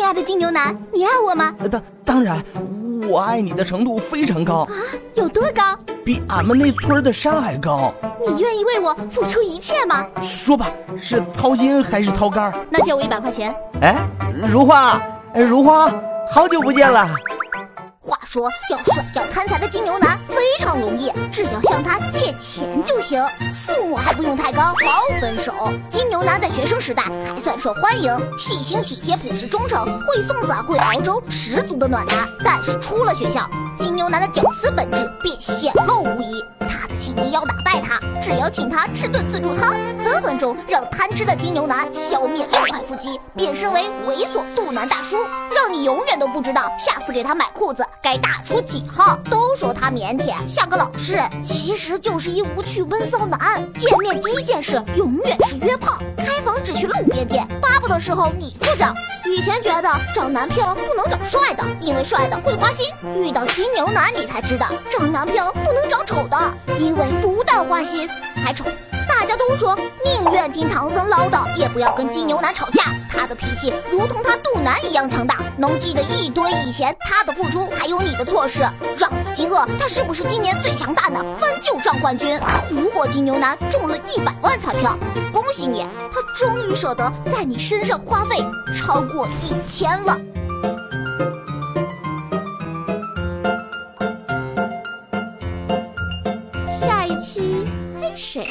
爱的金牛男，你爱我吗？当当然，我爱你的程度非常高啊，有多高？比俺们那村的山还高。你愿意为我付出一切吗？说吧，是掏心还是掏肝？那借我一百块钱。哎，如花，如花，好久不见了。话说，要甩掉贪财的金牛男非常容易，只要向他借钱就行，父母还不用太高，好分手。金牛男在学生时代还算受欢迎，细心体贴、朴实忠诚，会送伞会熬粥，十足的暖男。但是出了学校，金牛男的屌丝本质只要请他吃顿自助餐，分分钟让贪吃的金牛男消灭六块腹肌，变身为猥琐肚腩大叔，让你永远都不知道下次给他买裤子该打出几号。都说他腼腆像个老实人，其实就是一无趣闷骚男。见面第一件事永远是约炮，开房只去路边店，巴不得时候你付账。以前觉得找男票不能找帅的，因为帅的会花心。遇到金牛男，你才知道找男票不能找丑的，因为心还丑。大家都说宁愿听唐僧唠叨，也不要跟金牛男吵架。他的脾气如同他肚腩一样强大，能记得一堆以前他的付出，还有你的错事，让我惊愕。他是不是今年最强大的翻旧账冠军？如果金牛男中了一百万彩票，恭喜你，他终于舍得在你身上花费超过一千了。七，黑水。